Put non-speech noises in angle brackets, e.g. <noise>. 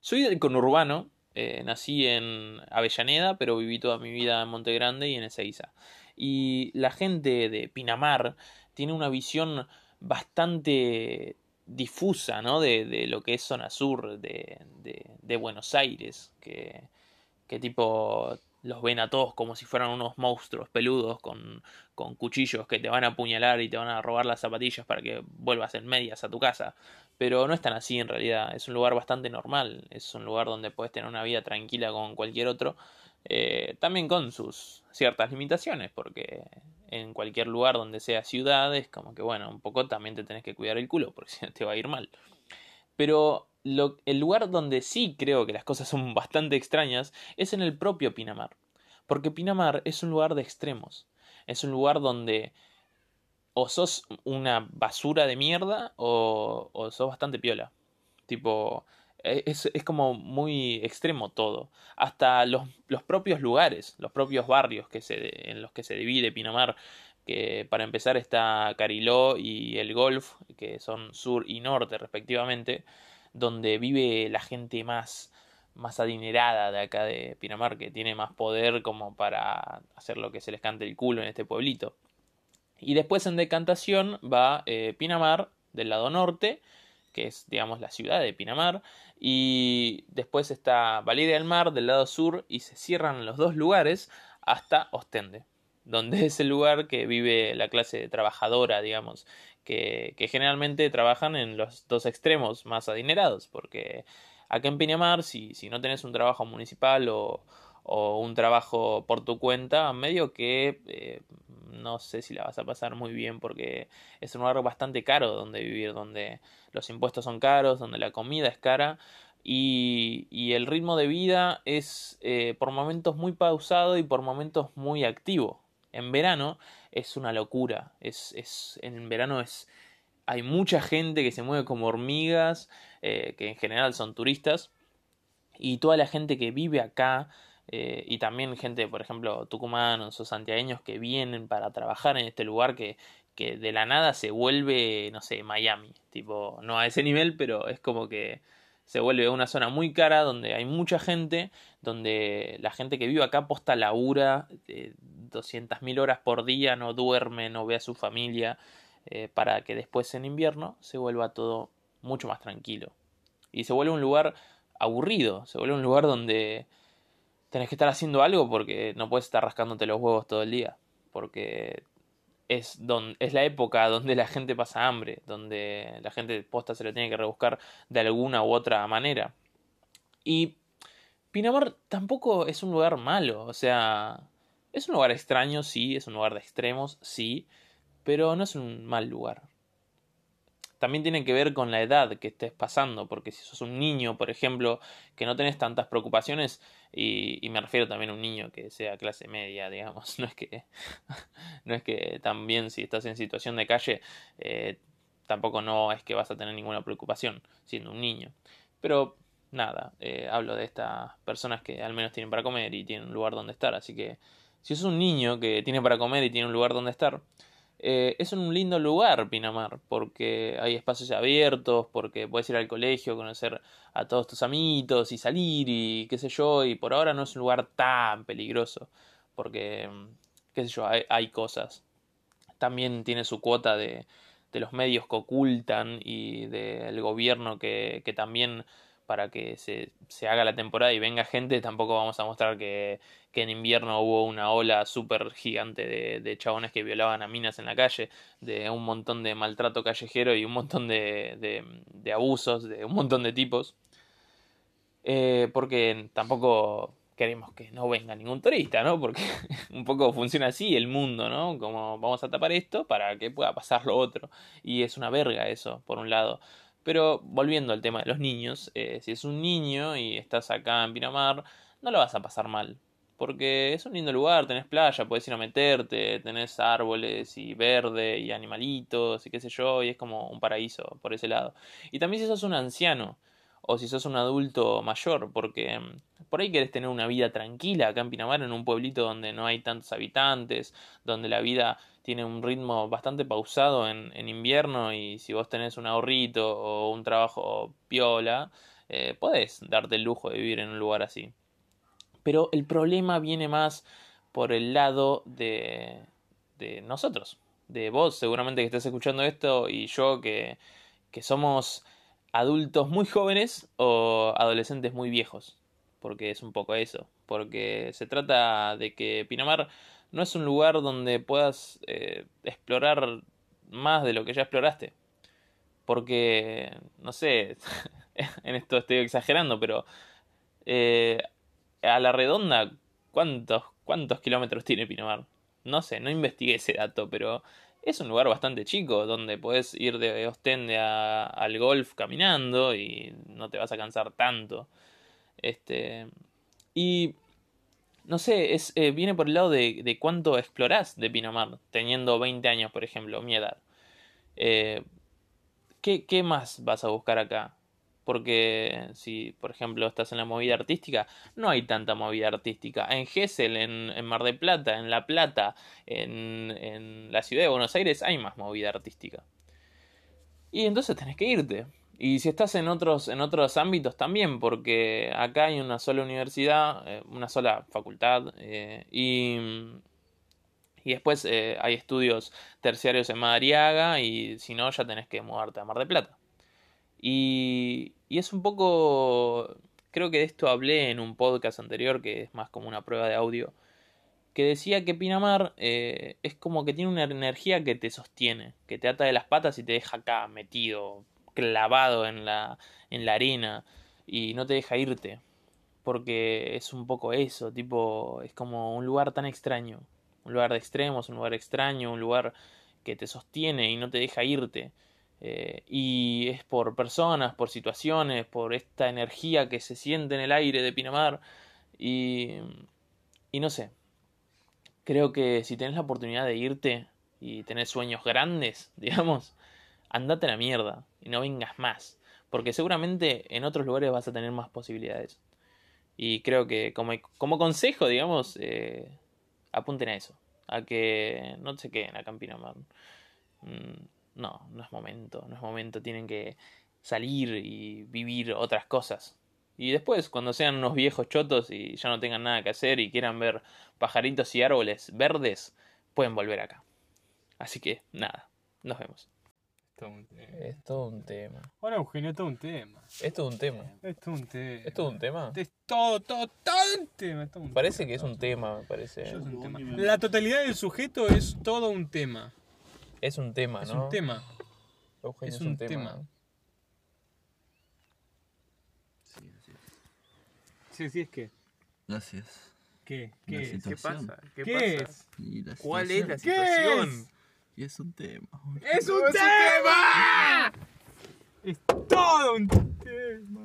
Soy del conurbano, eh, nací en Avellaneda, pero viví toda mi vida en Monte Grande y en Ezeiza. Y la gente de Pinamar tiene una visión bastante difusa, ¿no? De, de lo que es zona sur de, de, de Buenos Aires, que, que tipo los ven a todos como si fueran unos monstruos peludos con, con cuchillos que te van a apuñalar y te van a robar las zapatillas para que vuelvas en medias a tu casa. Pero no es tan así en realidad, es un lugar bastante normal, es un lugar donde puedes tener una vida tranquila con cualquier otro, eh, también con sus ciertas limitaciones, porque en cualquier lugar donde sea ciudad es como que bueno, un poco también te tenés que cuidar el culo, porque <laughs> si no te va a ir mal. Pero el lugar donde sí creo que las cosas son bastante extrañas es en el propio Pinamar. Porque Pinamar es un lugar de extremos. Es un lugar donde o sos una basura de mierda o, o sos bastante piola. Tipo, e, es, es, como muy extremo todo. Hasta los, los, propios lugares, los propios barrios que se, en los que se divide Pinamar, que para empezar está Cariló y el Golf, que son sur y norte respectivamente, donde vive la gente más más adinerada de acá de Pinamar, que tiene más poder como para hacer lo que se les cante el culo en este pueblito. Y después en decantación va eh, Pinamar del lado norte, que es digamos la ciudad de Pinamar, y después está Valeria del Mar del lado sur y se cierran los dos lugares hasta Ostende, donde es el lugar que vive la clase trabajadora, digamos, que, generalmente trabajan en los dos extremos más adinerados, porque Acá en Pinamar, si, si no tenés un trabajo municipal o, o un trabajo por tu cuenta, medio que eh, no sé si la vas a pasar muy bien porque es un lugar bastante caro donde vivir, donde los impuestos son caros, donde la comida es cara y, y el ritmo de vida es eh, por momentos muy pausado y por momentos muy activo. En verano es una locura, es, es, en verano es hay mucha gente que se mueve como hormigas, eh, que en general son turistas, y toda la gente que vive acá, eh, y también gente, por ejemplo, tucumanos o santiagueños que vienen para trabajar en este lugar que, que de la nada se vuelve, no sé, Miami, tipo, no a ese nivel, pero es como que se vuelve una zona muy cara donde hay mucha gente, donde la gente que vive acá posta labura eh, 200.000 horas por día, no duerme, no ve a su familia, eh, para que después en invierno se vuelva todo mucho más tranquilo. Y se vuelve un lugar aburrido, se vuelve un lugar donde tenés que estar haciendo algo porque no puedes estar rascándote los huevos todo el día, porque es, donde, es la época donde la gente pasa hambre, donde la gente posta se lo tiene que rebuscar de alguna u otra manera. Y Pinamar tampoco es un lugar malo, o sea, es un lugar extraño, sí, es un lugar de extremos, sí, pero no es un mal lugar. También tiene que ver con la edad que estés pasando, porque si sos un niño, por ejemplo, que no tenés tantas preocupaciones, y, y me refiero también a un niño que sea clase media, <laughs> digamos, no es que, no es que también si estás en situación de calle, eh, tampoco no es que vas a tener ninguna preocupación siendo un niño. Pero nada, eh, hablo de estas personas que al menos tienen para comer y tienen un lugar donde estar, así que si sos un niño que tiene para comer y tiene un lugar donde estar, eh, es un lindo lugar Pinamar, porque hay espacios abiertos, porque puedes ir al colegio, conocer a todos tus amiguitos y salir y qué sé yo, y por ahora no es un lugar tan peligroso, porque, mm, qué sé yo, hay, hay cosas. También tiene su cuota de, de los medios que ocultan y del gobierno que, que también para que se, se, haga la temporada y venga gente, tampoco vamos a mostrar que, que en invierno hubo una ola súper gigante de, de, chabones que violaban a minas en la calle, de un montón de maltrato callejero y un montón de, de, abusos de un montón de tipos. Eh, porque tampoco queremos que no venga ningún turista, ¿no? Porque <laughs> un poco funciona así el mundo, ¿no? Como vamos a tapar esto para que pueda pasar lo otro. Y es una verga eso, por un lado. Pero volviendo al tema de los niños, eh, si es un niño y estás acá en Pinamar, no lo vas a pasar mal. Porque es un lindo lugar, tenés playa, puedes ir a meterte, tenés árboles y verde y animalitos y qué sé yo, y es como un paraíso por ese lado. Y también si sos un anciano o si sos un adulto mayor, porque mm, por ahí querés tener una vida tranquila acá en Pinamar, en un pueblito donde no hay tantos habitantes, donde la vida tiene un ritmo bastante pausado en, invierno y si vos tenés un ahorrito o un trabajo piola, eh, podés darte el lujo de vivir en un lugar así. Pero el problema viene más por el lado de, de nosotros, de vos seguramente que estés escuchando esto y yo que, que somos adultos muy jóvenes o adolescentes muy viejos, porque es un poco eso, porque se trata de que Pinamar no es un lugar donde puedas eh, explorar más de lo que ya exploraste, porque, no sé, <laughs> en esto estoy exagerando, pero eh, a la redonda, ¿cuántos, ¿cuántos kilómetros tiene Pinamar? No sé, no investigué ese dato, pero es un lugar bastante chico donde puedes ir de Ostende al golf caminando y no te vas a cansar tanto. Este. Y. No sé, es, eh, viene por el lado de, de, cuánto explorás de Pinamar, teniendo 20 años, por ejemplo, mi edad. Eh, ¿qué, ¿Qué más vas a buscar acá? porque si, por ejemplo, estás en la movida artística, no hay tanta movida artística. En Gessel, en, Mar de Plata, en La Plata, en, en, la ciudad de Buenos Aires hay más movida artística. Y entonces tenés que irte. Y si estás en otros, en otros ámbitos también, porque acá hay una sola universidad, eh, una sola facultad, eh, y, y después eh, hay estudios terciarios en Madariaga, y si no, ya tenés que mudarte a Mar de Plata. Y, y es un poco, creo que de esto hablé en un podcast anterior, que es más como una prueba de audio, que decía que Pinamar es como que tiene una energía que te sostiene, que te ata de las patas y te deja acá metido, clavado en la, en la arena y no te deja irte. Porque es un poco eso, tipo, es como un lugar tan extraño, un lugar de extremos, un lugar extraño, un lugar que te sostiene y no te deja irte. Eh, y es por personas, por situaciones, por esta energía que se siente en el aire de Pinamar. Y, y no sé, creo que si tenés la oportunidad de irte y tenés sueños grandes, <laughs> digamos, andate a la mierda y no vengas más. Porque seguramente en otros lugares vas a tener más posibilidades. Y creo que como, como consejo, digamos, eh, apunten a eso. A que no se queden acá en Pinamar. Mm, no, no es momento, no es momento, tienen que salir y vivir otras cosas. Y después, cuando sean unos viejos chotos y ya no tengan nada que hacer y quieran ver pajaritos y árboles verdes, pueden volver acá. Así que, nada, nos vemos. Es todo un tema. Hola Eugenio, es todo un tema. Es todo un tema. Es todo un tema. ¿Es todo un tema? Es todo, todo, todo un tema. Todo un parece tema, que es un tema, me parece. Es un tema. La totalidad del sujeto es todo un tema. Es un tema, Es ¿no? un tema. Eugenio, es un tema. Sí, así es. Sí, sí, es que. Gracias. ¿Qué? La ¿Qué es? situación. ¿Qué ¿Qué es? La ¿Cuál es la situación. ¿Qué es? Y es un tema. ¡Es un tema! Es todo un tema.